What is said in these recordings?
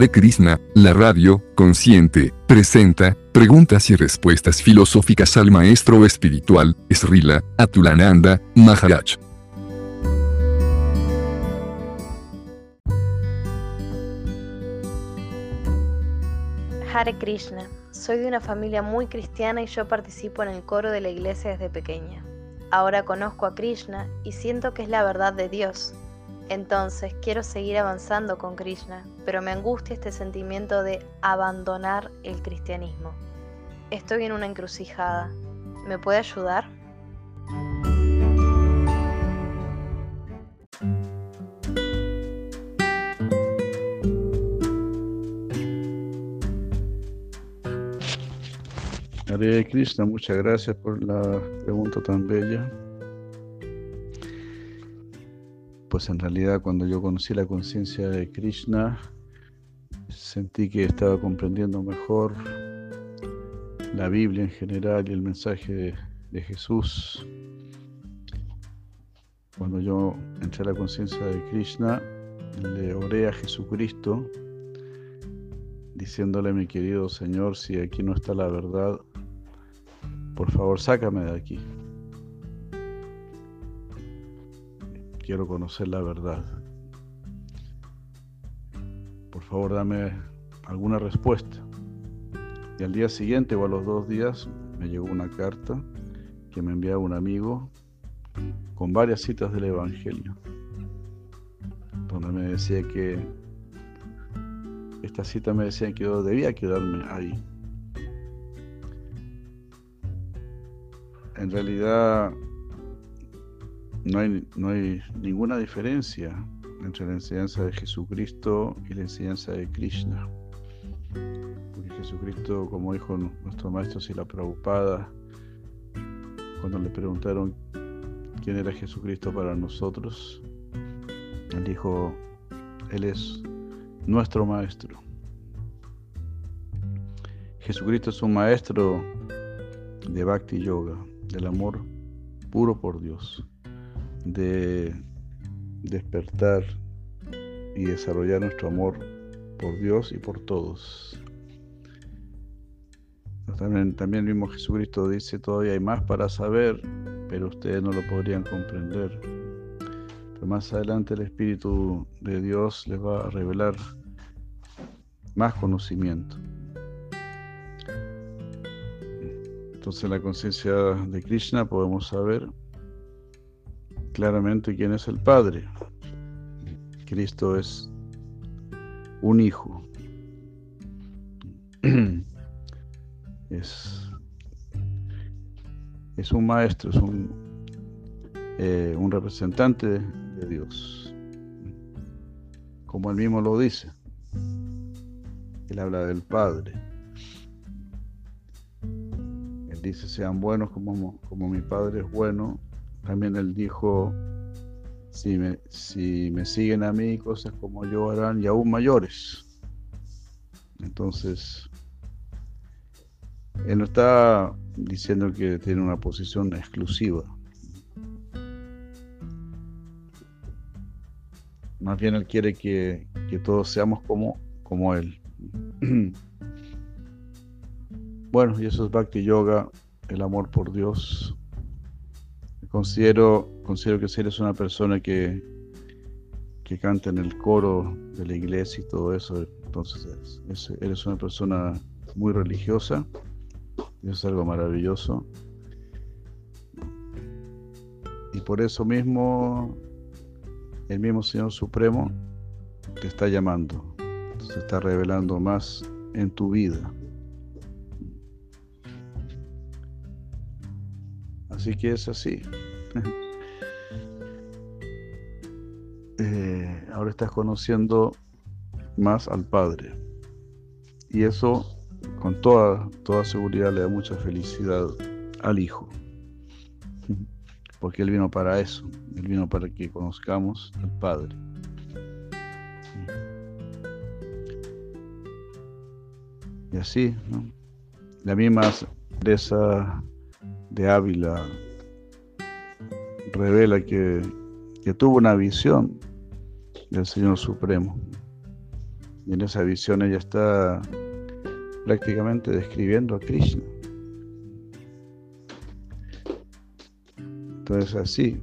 Hare Krishna, la radio, consciente, presenta, preguntas y respuestas filosóficas al maestro espiritual, Srila, Atulananda, Maharaj. Hare Krishna, soy de una familia muy cristiana y yo participo en el coro de la iglesia desde pequeña. Ahora conozco a Krishna y siento que es la verdad de Dios, entonces quiero seguir avanzando con Krishna, pero me angustia este sentimiento de abandonar el cristianismo. Estoy en una encrucijada. ¿Me puede ayudar? Hare Krishna, muchas gracias por la pregunta tan bella. Pues en realidad cuando yo conocí la conciencia de Krishna, sentí que estaba comprendiendo mejor la Biblia en general y el mensaje de, Jesús. Cuando yo entré a la conciencia de Krishna, le oré a Jesucristo, diciéndole, mi querido Señor, si aquí no está la verdad, por favor sácame de aquí. Quiero conocer la verdad. Por favor, dame alguna respuesta. Y al día siguiente o a los dos días me llegó una carta que me enviaba un amigo con varias citas del Evangelio, donde me decía que esta cita me decía que debía quedarme ahí. En realidad no hay, no hay ninguna diferencia entre la enseñanza de Jesucristo y la enseñanza de Krishna. Porque Jesucristo, como dijo nuestro maestro Sila Prabhupada, cuando le preguntaron quién era Jesucristo para nosotros, él dijo, Él es nuestro maestro. Jesucristo es un maestro de Bhakti Yoga, del amor puro por Dios de despertar y desarrollar nuestro amor por Dios y por todos. También, también el mismo Jesucristo dice, todavía hay más para saber, pero ustedes no lo podrían comprender. Pero más adelante el Espíritu de Dios les va a revelar más conocimiento. Entonces en la conciencia de Krishna podemos saber claramente quién es el Padre. Cristo es un hijo. Es, es un maestro, es un, eh, un representante de Dios. Como él mismo lo dice. Él habla del Padre. Él dice, sean buenos como, como mi Padre es bueno también él dijo, si me, si me siguen a mí, cosas como yo harán y aún mayores. Entonces, él no está diciendo que tiene una posición exclusiva. Más bien él quiere que, todos seamos como, como él. bueno, y eso es Bhakti Yoga, el amor por Dios, Considero, considero que si eres una persona que, que canta en el coro de la iglesia y todo eso, entonces eres una persona muy religiosa, es algo maravilloso. Y por eso mismo, el mismo Señor Supremo te está llamando, se está revelando más en tu vida. Así que es así. Eh, ahora estás conociendo más al Padre. Y eso, con toda, toda seguridad le da mucha felicidad al Hijo. Porque Él vino para eso, Él vino para que conozcamos al Padre. Y así, la misma esa de Ávila revela que, que tuvo una visión del Señor Supremo. Y en esa visión ella está prácticamente describiendo a Krishna. Entonces así,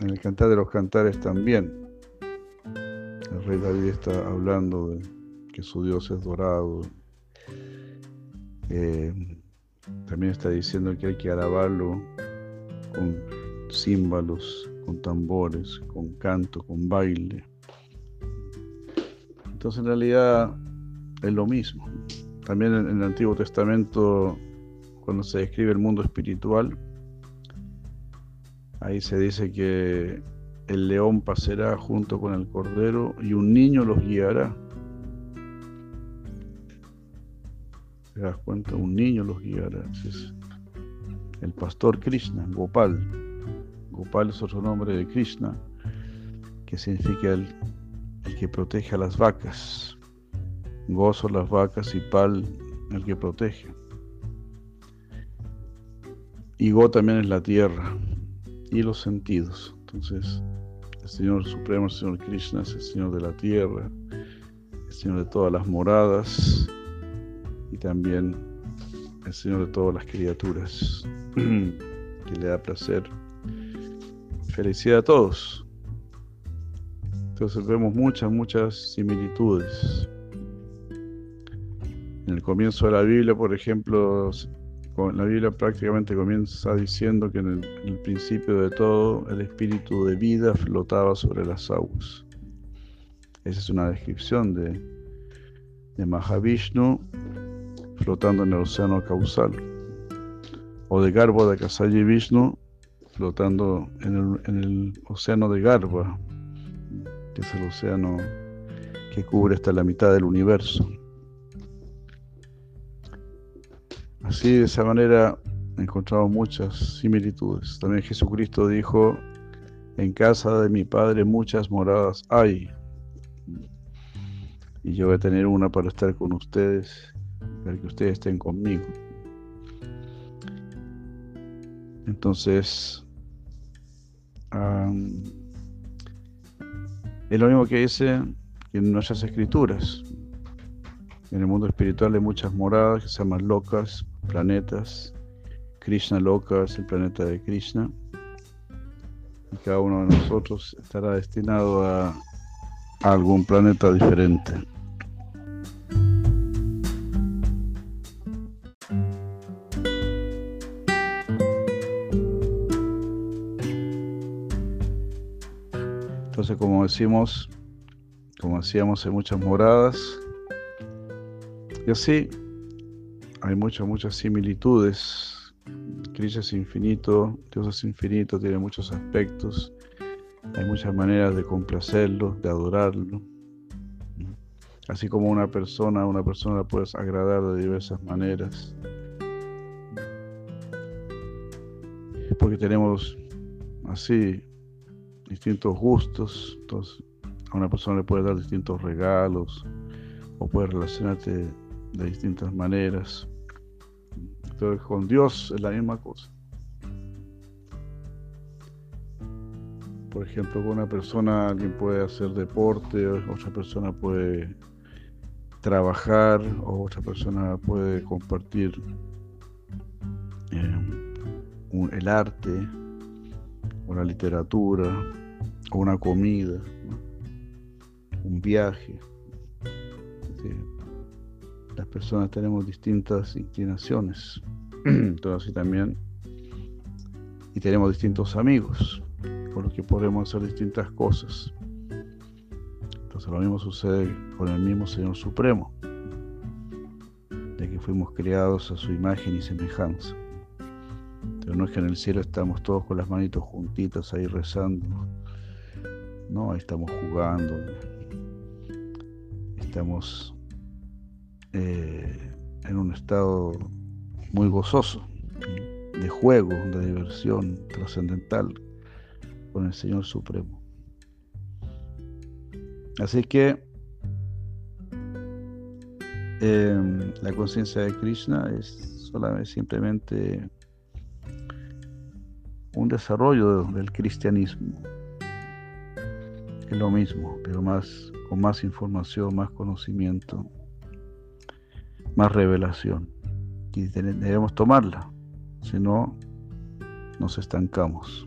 en el Cantar de los Cantares también, el rey David está hablando de que su Dios es dorado. Eh, también está diciendo que hay que alabarlo con címbalos, con tambores, con canto, con baile. Entonces en realidad es lo mismo. También en el Antiguo Testamento, cuando se describe el mundo espiritual, ahí se dice que el león pasará junto con el cordero y un niño los guiará. ¿Te das cuenta? Un niño los guiará. Es el pastor Krishna, Gopal. Gopal es otro nombre de Krishna, que significa el el que protege a las vacas. Gozo las vacas y pal el que protege. Y Go también es la tierra y los sentidos. Entonces, el Señor Supremo, el Señor Krishna es el Señor de la tierra, el Señor de todas las moradas y también el Señor de todas las criaturas, que le da placer. Felicidad a todos. Entonces vemos muchas, muchas similitudes. En el comienzo de la Biblia, por ejemplo, la Biblia prácticamente comienza diciendo que en el, principio de todo el espíritu de vida flotaba sobre las aguas. Esa es una descripción de, de Mahavishnu flotando en el océano causal. O de Garba de Vishnu flotando en el, en el océano de Garba, que es el océano que cubre hasta la mitad del universo. Así, de esa manera, encontramos muchas similitudes. También Jesucristo dijo, en casa de mi Padre muchas moradas hay. Y yo voy a tener una para estar con ustedes, para que ustedes estén conmigo. Entonces, es lo mismo que dice en nuestras escrituras. En el mundo espiritual hay muchas moradas que se llaman locas, planetas. Krishna locas, el planeta de Krishna. Y cada uno de nosotros estará destinado a algún planeta diferente. Como decimos, como decíamos, hay muchas moradas. Y así hay muchas, muchas similitudes. Cristo es infinito, Dios es infinito, tiene muchos aspectos. Hay muchas maneras de complacerlo, de adorarlo. Así como una persona, una persona la puedes agradar de diversas maneras. Porque tenemos así distintos gustos, entonces a una persona le puede dar distintos regalos o puede relacionarte de distintas maneras. Entonces con Dios es la misma cosa. Por ejemplo, con una persona alguien puede hacer deporte, otra persona puede trabajar, o otra persona puede compartir eh, el arte la literatura una comida, un viaje. Las personas tenemos distintas inclinaciones, entonces también, y tenemos distintos amigos, con los que podemos hacer distintas cosas. Entonces lo mismo sucede con el mismo Señor Supremo, de que fuimos creados a su imagen y semejanza. Pero no es que en el cielo estamos todos con las manitos juntitas ahí rezando ¿no? Ahí estamos jugando, estamos eh, en un estado muy gozoso, de juego, de diversión trascendental con el Señor Supremo. Así que em, la conciencia de Krishna es solamente simplemente un desarrollo del cristianismo. Es lo mismo, pero más con más información, más conocimiento, más revelación. Y debemos tomarla, si no nos estancamos.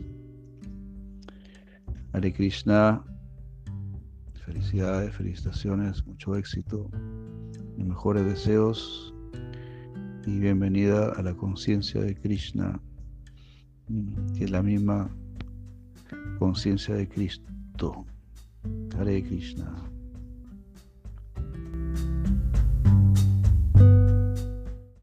Hare Krishna, felicidades, felicitaciones, mucho éxito, mejores deseos y bienvenida a la conciencia de Krishna, que es la misma conciencia de Cristo. Hare Krishna.